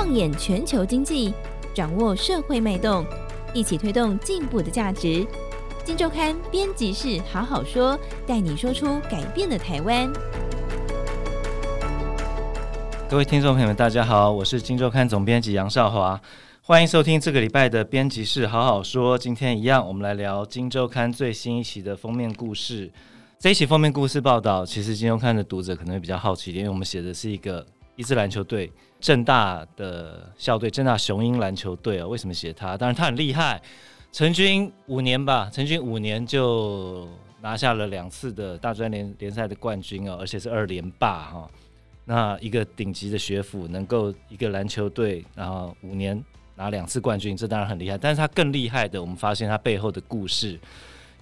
放眼全球经济，掌握社会脉动，一起推动进步的价值。金周刊编辑室好好说，带你说出改变的台湾。各位听众朋友们，大家好，我是金周刊总编辑杨少华，欢迎收听这个礼拜的编辑室好好说。今天一样，我们来聊金周刊最新一期的封面故事。这一期封面故事报道，其实金周刊的读者可能会比较好奇，因为我们写的是一个一支篮球队，正大的校队，正大雄鹰篮球队啊。为什么写他？当然他很厉害。成军五年吧，成军五年就拿下了两次的大专联联赛的冠军哦，而且是二连霸哈。那一个顶级的学府能够一个篮球队，然后五年拿两次冠军，这当然很厉害。但是他更厉害的，我们发现他背后的故事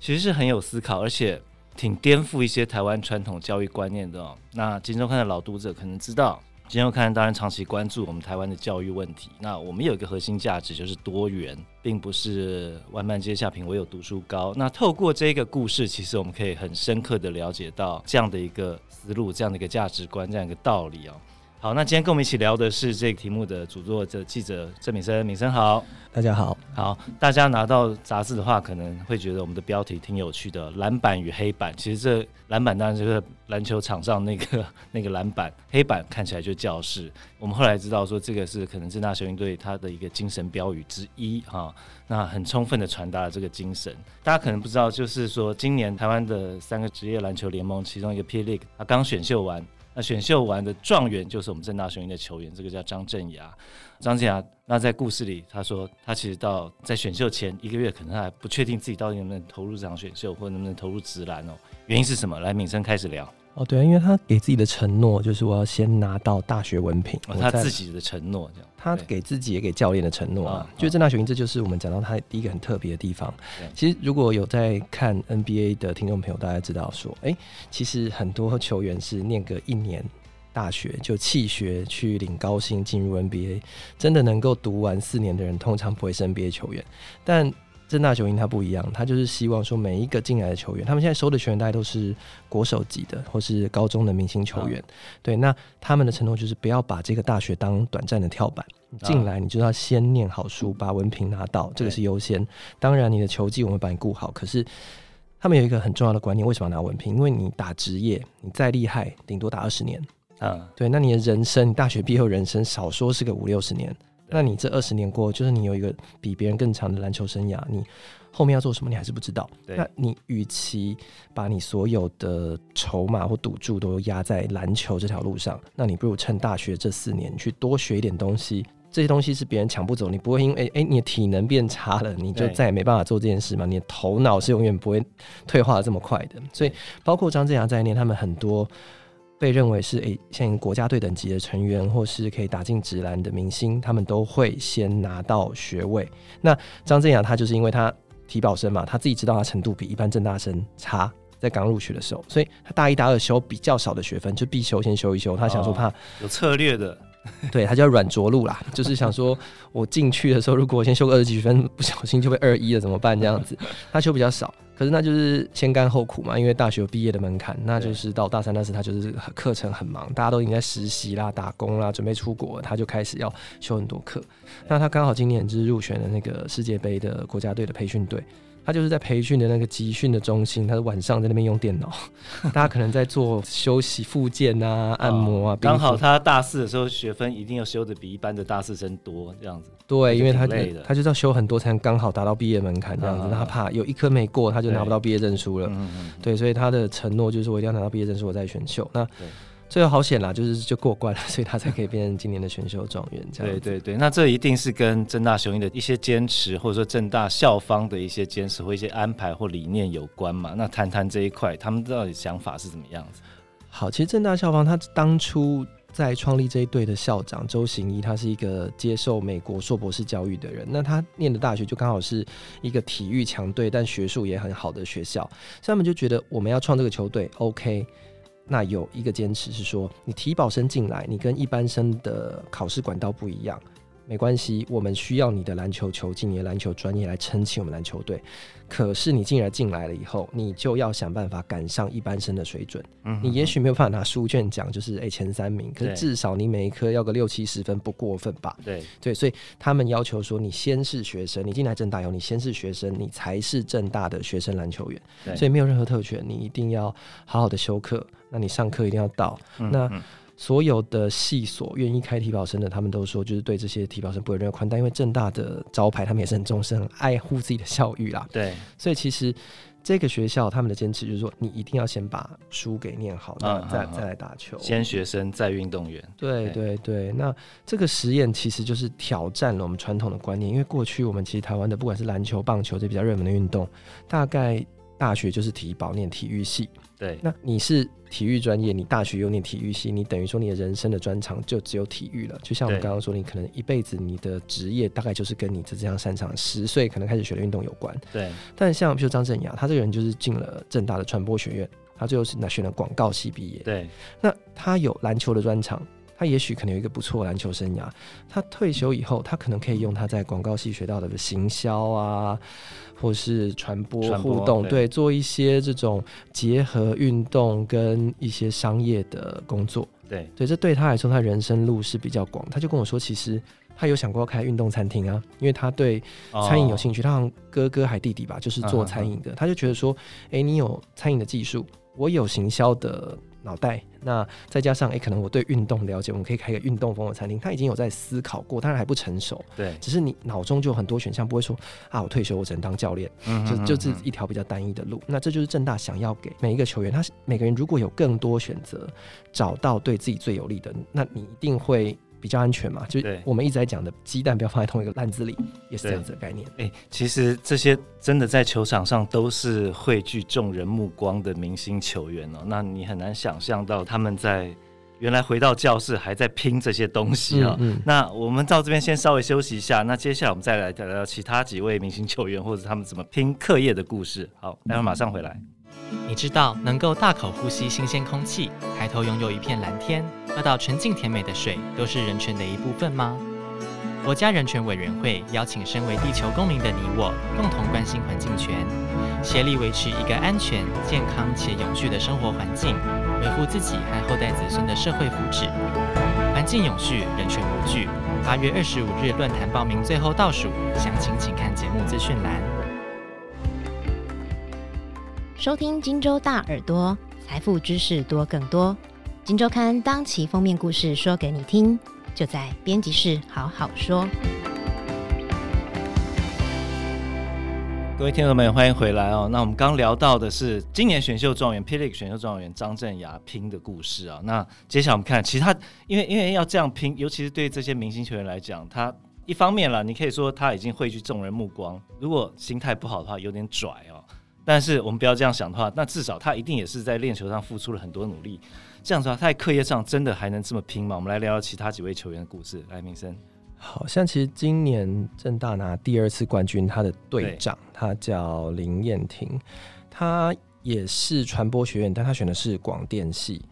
其实是很有思考，而且挺颠覆一些台湾传统教育观念的哦。那金周刊的老读者可能知道。今天我看当然长期关注我们台湾的教育问题。那我们有一个核心价值就是多元，并不是万般皆下品，唯有读书高。那透过这个故事，其实我们可以很深刻的了解到这样的一个思路，这样的一个价值观，这样一个道理哦。好，那今天跟我们一起聊的是这个题目的主作者记者郑敏生，敏生好，大家好，好，大家拿到杂志的话，可能会觉得我们的标题挺有趣的，篮板与黑板。其实这篮板当然就是篮球场上那个那个篮板，黑板看起来就教室。我们后来知道说，这个是可能正大雄鹰队它的一个精神标语之一哈，那很充分的传达了这个精神。大家可能不知道，就是说今年台湾的三个职业篮球联盟其中一个 P League，它刚选秀完。那选秀完的状元就是我们正大雄鹰的球员，这个叫张镇雅。张镇雅，那在故事里他说，他其实到在选秀前一个月，可能还不确定自己到底能不能投入这场选秀，或者能不能投入直篮哦。原因是什么？来，敏生开始聊。哦，对啊，因为他给自己的承诺就是我要先拿到大学文凭，哦，他自己的承诺这样。他给自己也给教练的承诺啊，就郑大雄鹰，这就是我们讲到他第一个很特别的地方。其实如果有在看 NBA 的听众朋友，大家知道说，哎，其实很多球员是念个一年大学就弃学去领高薪进入 NBA，真的能够读完四年的人，通常不会是 NBA 球员，但。政大雄鹰他不一样，他就是希望说每一个进来的球员，他们现在收的球员大概都是国手级的，或是高中的明星球员。对，那他们的承诺就是不要把这个大学当短暂的跳板，进来你就要先念好书，把文凭拿到，这个是优先。当然，你的球技我们把你顾好。可是他们有一个很重要的观念，为什么要拿文凭？因为你打职业，你再厉害，顶多打二十年。啊，对，那你的人生，你大学毕业后人生少说是个五六十年。那你这二十年过，就是你有一个比别人更长的篮球生涯，你后面要做什么，你还是不知道。那你与其把你所有的筹码或赌注都压在篮球这条路上，那你不如趁大学这四年去多学一点东西。这些东西是别人抢不走，你不会因为哎哎，你的体能变差了，你就再也没办法做这件事嘛？你的头脑是永远不会退化的这么快的。所以，包括张镇衙在内，他们很多。被认为是诶、欸，像国家队等级的成员，或是可以打进职篮的明星，他们都会先拿到学位。那张镇衙他就是因为他体保生嘛，他自己知道他程度比一般正大生差，在刚入学的时候，所以他大一、大二修比较少的学分，就必修先修一修。他想说怕、哦、有策略的，对他叫软着陆啦，就是想说我进去的时候，如果我先修个二十几分，不小心就被二一了怎么办？这样子，他修比较少。可是那就是先甘后苦嘛，因为大学毕业的门槛，那就是到大三那时他就是课程很忙，大家都已经在实习啦、打工啦，准备出国，他就开始要修很多课。那他刚好今年就是入选了那个世界杯的国家队的培训队。他就是在培训的那个集训的中心，他是晚上在那边用电脑，大家可能在做休息、复健啊、按摩啊。刚、哦、好他大四的时候学分一定要修的比一般的大四生多，这样子。对，因为他他就是要修很多才能刚好达到毕业门槛这样子。啊、他怕有一科没过，他就拿不到毕业证书了。嗯嗯。对，所以他的承诺就是我一定要拿到毕业证书，我再选秀。那。最后好险啦，就是就过关了，所以他才可以变成今年的选秀状元。这样对对对，那这一定是跟正大雄鹰的一些坚持，或者说正大校方的一些坚持或一些安排或理念有关嘛？那谈谈这一块，他们到底想法是怎么样子？好，其实正大校方他当初在创立这一队的校长周行一，他是一个接受美国硕博士教育的人，那他念的大学就刚好是一个体育强队，但学术也很好的学校，所以他们就觉得我们要创这个球队，OK。那有一个坚持是说，你提保生进来，你跟一般生的考试管道不一样，没关系，我们需要你的篮球球技、你的篮球专业来撑起我们篮球队。可是你进来进来了以后，你就要想办法赶上一般生的水准。嗯你也许没有办法拿书卷奖，就是诶、欸、前三名，可是至少你每一科要个六七十分不过分吧？对对，所以他们要求说，你先是学生，你进来正大以后，你先是学生，你才是正大的学生篮球员。对所以没有任何特权，你一定要好好的修课。那你上课一定要到。嗯、那所有的系所愿意开体保生的，他们都说就是对这些体保生不会任何宽待，因为正大的招牌他们也是很重视、很爱护自己的校誉啦。对，所以其实这个学校他们的坚持就是说，你一定要先把书给念好，再、嗯、再再来打球。先学生再运动员。对对对，那这个实验其实就是挑战了我们传统的观念，因为过去我们其实台湾的不管是篮球、棒球这比较热门的运动，大概大学就是体保念体育系。对，那你是体育专业，你大学又念体育系，你等于说你的人生的专长就只有体育了。就像我们刚刚说，你可能一辈子你的职业大概就是跟你这这样擅长，十岁可能开始学的运动有关。对，但像比如张振雅，他这个人就是进了正大的传播学院，他最后是那选了广告系毕业。对，那他有篮球的专长。他也许可能有一个不错篮球生涯，他退休以后，他可能可以用他在广告系学到的行销啊，或是传播互动，对，做一些这种结合运动跟一些商业的工作。对，对，这对他来说，他人生路是比较广。他就跟我说，其实他有想过要开运动餐厅啊，因为他对餐饮有兴趣。他好像哥哥还弟弟吧，就是做餐饮的，他就觉得说，哎，你有餐饮的技术，我有行销的。脑袋，那再加上诶、欸，可能我对运动了解，我们可以开个运动风的餐厅。他已经有在思考过，当然还不成熟。对，只是你脑中就有很多选项，不会说啊，我退休我只能当教练，嗯、哼就就是一条比较单一的路。那这就是正大想要给每一个球员，他每个人如果有更多选择，找到对自己最有利的，那你一定会。比较安全嘛，就我们一直在讲的鸡蛋不要放在同一个篮子里，也是这样子的概念。哎、欸，其实这些真的在球场上都是汇聚众人目光的明星球员哦。那你很难想象到他们在原来回到教室还在拼这些东西啊、哦。嗯嗯、那我们到这边先稍微休息一下，那接下来我们再来聊聊其他几位明星球员或者他们怎么拼课业的故事。好，待会马上回来。你知道能够大口呼吸新鲜空气，抬头拥有一片蓝天，喝到纯净甜美的水，都是人权的一部分吗？国家人权委员会邀请身为地球公民的你我，共同关心环境权，协力维持一个安全、健康且永续的生活环境，维护自己和后代子孙的社会福祉。环境永续，人权无惧。八月二十五日论坛报名最后倒数，详情请看节目资讯栏。收听荆州大耳朵，财富知识多更多。荆周刊当期封面故事说给你听，就在编辑室好好说。各位听众们，欢迎回来哦。那我们刚聊到的是今年选秀状元、霹雳选秀状元张镇雅拼的故事啊。那接下来我们看其他，因为因为要这样拼，尤其是对这些明星球员来讲，他一方面啦，你可以说他已经汇聚众人目光，如果心态不好的话，有点拽哦。但是我们不要这样想的话，那至少他一定也是在练球上付出了很多努力。这样子的话，他在课业上真的还能这么拼吗？我们来聊聊其他几位球员的故事。来，明生，好像其实今年郑大拿第二次冠军，他的队长他叫林彦廷，他也是传播学院，但他选的是广电系。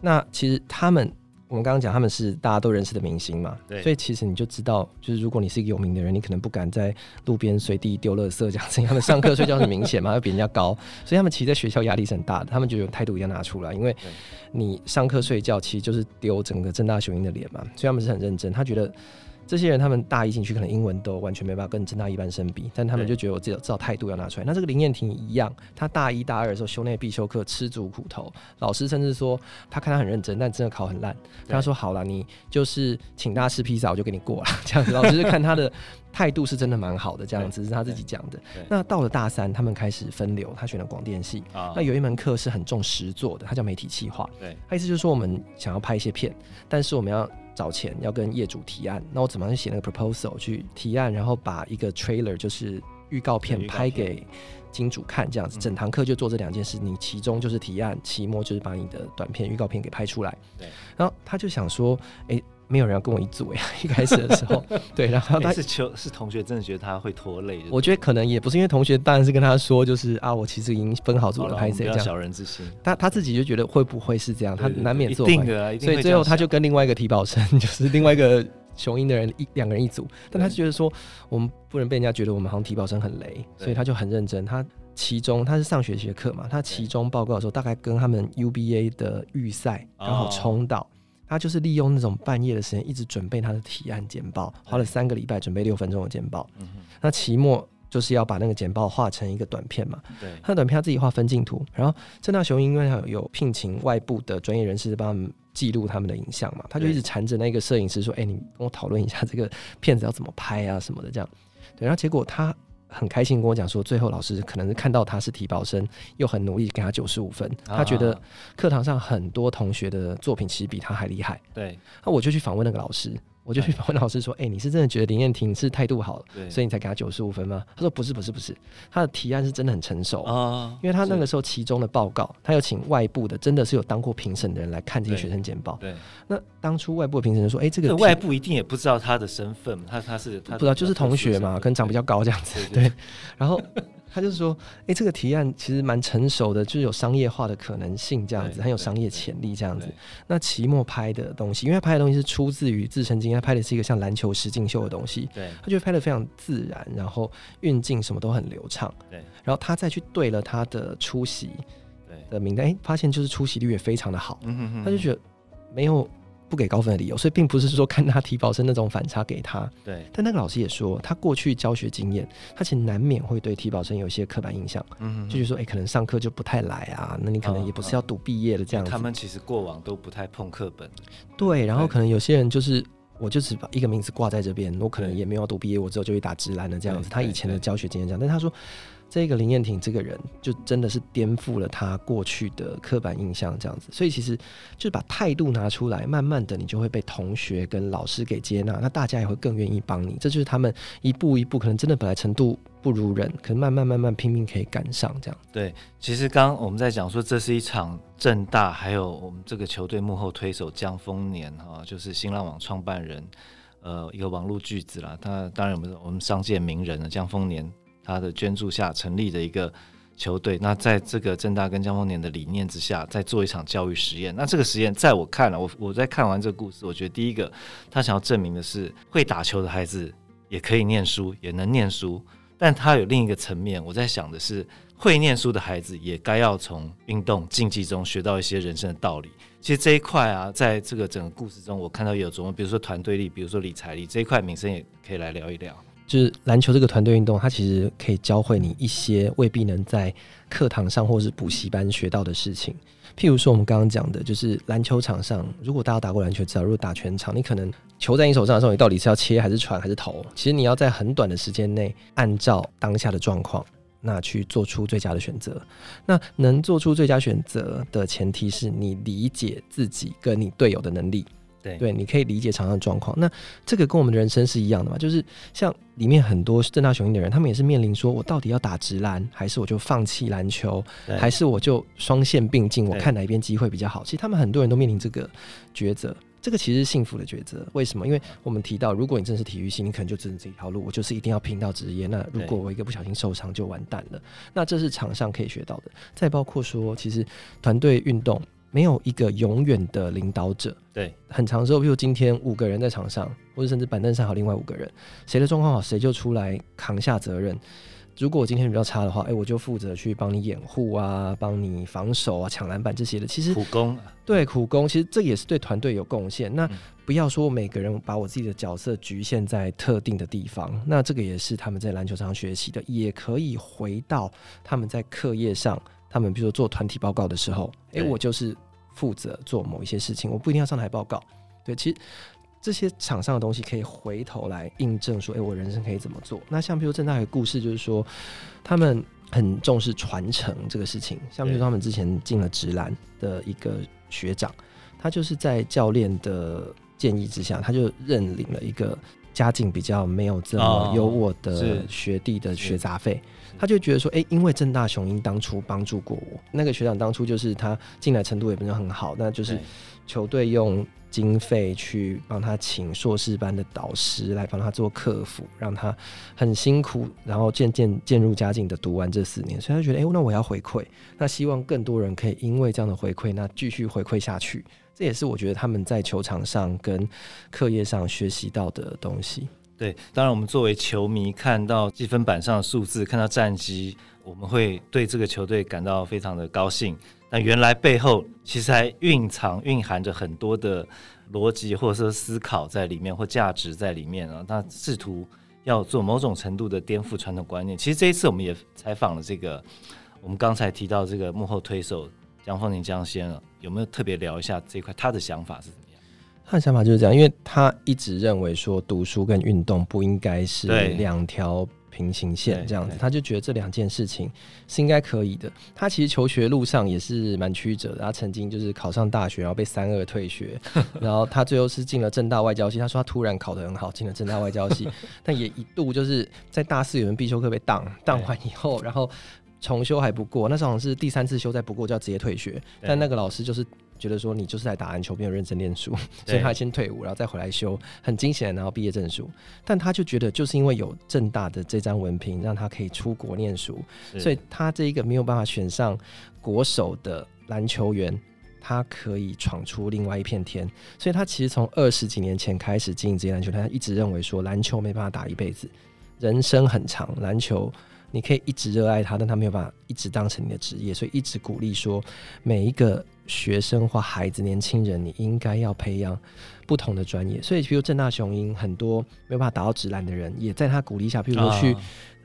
那其实他们。我们刚刚讲他们是大家都认识的明星嘛，对，所以其实你就知道，就是如果你是一个有名的人，你可能不敢在路边随地丢垃圾这样子。他们上课睡觉很明显嘛，要比人家高，所以他们其实在学校压力是很大的。他们就有态度一定要拿出来，因为你上课睡觉其实就是丢整个正大雄鹰的脸嘛，所以他们是很认真。他觉得。这些人他们大一进去可能英文都完全没办法跟正大一般生比，但他们就觉得我至少至少态度要拿出来。那这个林彦廷一样，他大一大二的时候修那必修课吃足苦头，老师甚至说他看他很认真，但真的考很烂。他说好了，你就是请大家吃披萨，我就给你过了这样子。老师就看他的态度是真的蛮好的，这样子是他自己讲的。那到了大三，他们开始分流，他选了广电系。那有一门课是很重实作的，他叫媒体企划。对，他意思就是说我们想要拍一些片，但是我们要。找钱要跟业主提案，那我怎么样去写那个 proposal 去提案，然后把一个 trailer 就是预告片拍给金主看，这样子，整堂课就做这两件事。你其中就是提案，期末就是把你的短片预告片给拍出来。对，然后他就想说，哎、欸。没有人要跟我一组呀，一开始的时候，对，然后他是求是同学，真的觉得他会拖累。我觉得可能也不是因为同学，当然是跟他说，就是啊，我其实已经分好组了，拍谁这样。小人之心，他他自己就觉得会不会是这样？他难免做。一定的，所以最后他就跟另外一个体保生，就是另外一个雄鹰的人一两个人一组，但他就觉得说我们不能被人家觉得我们好像体保生很雷，所以他就很认真。他其中他是上学期的课嘛，他其中报告的时候大概跟他们 UBA 的预赛刚好冲到，他就是利用那种半夜的时间一直准备他的提案简报，花了三个礼拜准备六分钟的简报。那期末。就是要把那个简报画成一个短片嘛，对，他的短片他自己画分镜图，然后郑大雄因为他有聘请外部的专业人士帮他们记录他们的影像嘛，他就一直缠着那个摄影师说：“哎、欸，你跟我讨论一下这个片子要怎么拍啊什么的这样。”对，然后结果他很开心跟我讲说，最后老师可能是看到他是提保生，又很努力给他九十五分，他觉得课堂上很多同学的作品其实比他还厉害。对，那我就去访问那个老师。我就去问老师说：“哎、欸，你是真的觉得林彦廷是态度好，所以你才给他九十五分吗？”他说：“不是，不是，不是，他的提案是真的很成熟啊，因为他那个时候其中的报告，他有请外部的，真的是有当过评审的人来看这些学生简报。对，那当初外部的评审说：‘哎、欸，这个外部一定也不知道他的身份，他他是他不知道，就是同学嘛，可能长比较高这样子。对，然后。”他就是说，哎、欸，这个提案其实蛮成熟的，就是有商业化的可能性，这样子很有商业潜力，这样子。那期末拍的东西，因为他拍的东西是出自于自身经验，他拍的是一个像篮球实境秀的东西，对，他觉得拍的非常自然，然后运镜什么都很流畅，对。然后他再去对了他的出席的名单，哎、欸，发现就是出席率也非常的好，嗯哼哼，他就觉得没有。不给高分的理由，所以并不是说看他提保生那种反差给他。对，但那个老师也说，他过去教学经验，他其实难免会对提保生有一些刻板印象。嗯就是说，哎、欸，可能上课就不太来啊，那你可能也不是要读毕业的这样子。他们其实过往都不太碰课本。对，然后可能有些人就是，我就是把一个名字挂在这边，我可能也没有读毕业，我之后就会打直篮的这样子。他以前的教学经验这样，但他说。这个林彦廷这个人，就真的是颠覆了他过去的刻板印象，这样子。所以其实就是把态度拿出来，慢慢的你就会被同学跟老师给接纳，那大家也会更愿意帮你。这就是他们一步一步，可能真的本来程度不如人，可能慢慢慢慢拼命可以赶上这样。对，其实刚刚我们在讲说，这是一场正大还有我们这个球队幕后推手江丰年哈，就是新浪网创办人，呃，一个网络巨子啦。他当然我们我们商界名人了，江丰年。他的捐助下成立的一个球队，那在这个正大跟江丰年的理念之下，在做一场教育实验。那这个实验，在我看了，我我在看完这个故事，我觉得第一个，他想要证明的是，会打球的孩子也可以念书，也能念书。但他有另一个层面，我在想的是，会念书的孩子也该要从运动竞技中学到一些人生的道理。其实这一块啊，在这个整个故事中，我看到有琢磨，比如说团队力，比如说理财力这一块，民生也可以来聊一聊。就是篮球这个团队运动，它其实可以教会你一些未必能在课堂上或是补习班学到的事情。譬如说，我们刚刚讲的，就是篮球场上，如果大家打过篮球，知道如果打全场，你可能球在你手上的时候，你到底是要切还是传还是投？其实你要在很短的时间内，按照当下的状况，那去做出最佳的选择。那能做出最佳选择的前提是你理解自己跟你队友的能力。对，对，你可以理解场上的状况。那这个跟我们的人生是一样的嘛？就是像里面很多正大雄鹰的人，他们也是面临说，我到底要打直篮，还是我就放弃篮球，还是我就双线并进？我看哪一边机会比较好？其实他们很多人都面临这个抉择。这个其实是幸福的抉择。为什么？因为我们提到，如果你真是体育系，你可能就只能这一条路，我就是一定要拼到职业。那如果我一个不小心受伤，就完蛋了。那这是场上可以学到的。再包括说，其实团队运动。没有一个永远的领导者。对，很长时候，比如今天五个人在场上，或者甚至板凳上还有另外五个人，谁的状况好，谁就出来扛下责任。如果我今天比较差的话，哎，我就负责去帮你掩护啊，帮你防守啊，抢篮板这些的。其实苦工，对苦工，其实这也是对团队有贡献。那不要说每个人把我自己的角色局限在特定的地方，那这个也是他们在篮球场学习的，也可以回到他们在课业上。他们比如说做团体报告的时候，哎，我就是负责做某一些事情，我不一定要上台报告。对，其实这些场上的东西可以回头来印证说，哎，我人生可以怎么做？那像比如正大有个故事，就是说他们很重视传承这个事情。像比如说他们之前进了直篮的一个学长，他就是在教练的建议之下，他就认领了一个家境比较没有这么优渥的学弟的学杂费。他就觉得说，哎、欸，因为郑大雄鹰当初帮助过我，那个学长当初就是他进来程度也不是很好，那就是球队用经费去帮他请硕士班的导师来帮他做客服，让他很辛苦，然后渐渐渐入佳境的读完这四年，所以他觉得，哎、欸，那我要回馈，那希望更多人可以因为这样的回馈，那继续回馈下去。这也是我觉得他们在球场上跟课业上学习到的东西。对，当然我们作为球迷，看到积分板上的数字，看到战绩，我们会对这个球队感到非常的高兴。但原来背后其实还蕴藏、蕴含着很多的逻辑，或者说思考在里面，或价值在里面啊。他试图要做某种程度的颠覆传统观念。其实这一次我们也采访了这个，我们刚才提到这个幕后推手江丰年江先生，有没有特别聊一下这一块他的想法是怎么样？他的想法就是这样，因为他一直认为说读书跟运动不应该是两条平行线这样子，他就觉得这两件事情是应该可以的。他其实求学路上也是蛮曲折的，他曾经就是考上大学，然后被三二退学，然后他最后是进了政大外交系。他说他突然考得很好，进了政大外交系，但也一度就是在大四有人必修课被挡挡完以后，然后重修还不过，那时候好像是第三次修再不过就要直接退学，但那个老师就是。觉得说你就是在打篮球，没有认真念书，所以他先退伍，然后再回来修，很惊险，然后毕业证书。但他就觉得，就是因为有正大的这张文凭，让他可以出国念书，所以他这一个没有办法选上国手的篮球员，他可以闯出另外一片天。所以他其实从二十几年前开始经营职业篮球，他一直认为说篮球没办法打一辈子，人生很长，篮球你可以一直热爱他，但他没有办法一直当成你的职业，所以一直鼓励说每一个。学生或孩子、年轻人，你应该要培养不同的专业。所以，比如郑大雄鹰，很多没有办法达到职篮的人，也在他鼓励下，比如说去、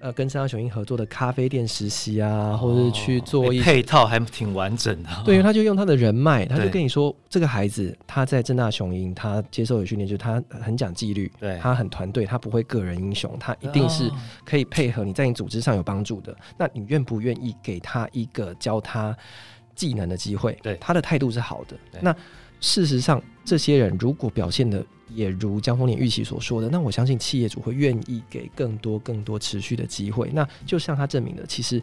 呃跟政大雄鹰合作的咖啡店实习啊，哦、或者是去做一些配套，还挺完整的。对，因为 他就用他的人脉，他就跟你说，这个孩子他在正大雄鹰，他接受的训练就是他很讲纪律，对，他很团队，他不会个人英雄，他一定是可以配合你在你组织上有帮助的。那你愿不愿意给他一个教他技能的机会，对他的态度是好的。那事实上，这些人如果表现的也如江丰年预期所说的，那我相信企业主会愿意给更多、更多持续的机会。那就像他证明的，其实。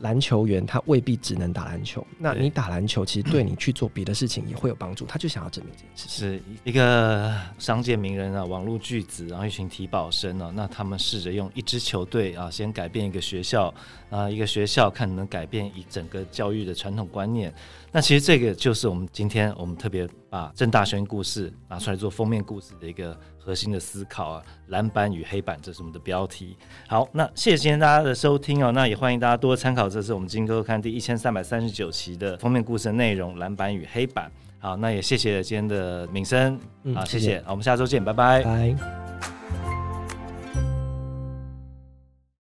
篮球员他未必只能打篮球，那你打篮球其实对你去做别的事情也会有帮助。他就想要证明这件事情。是一个商界名人啊，网络巨子，然后一群体保生啊，那他们试着用一支球队啊，先改变一个学校啊，一个学校看能改变一整个教育的传统观念。那其实这个就是我们今天我们特别把郑大轩故事拿出来做封面故事的一个核心的思考啊，蓝板与黑板，这是我们的标题。好，那谢谢今天大家的收听哦，那也欢迎大家多参考，这是我们金科看第一千三百三十九期的封面故事的内容——蓝板与黑板。好，那也谢谢今天的敏生，嗯，好，谢谢，谢谢，好，我们下周见，拜拜。拜。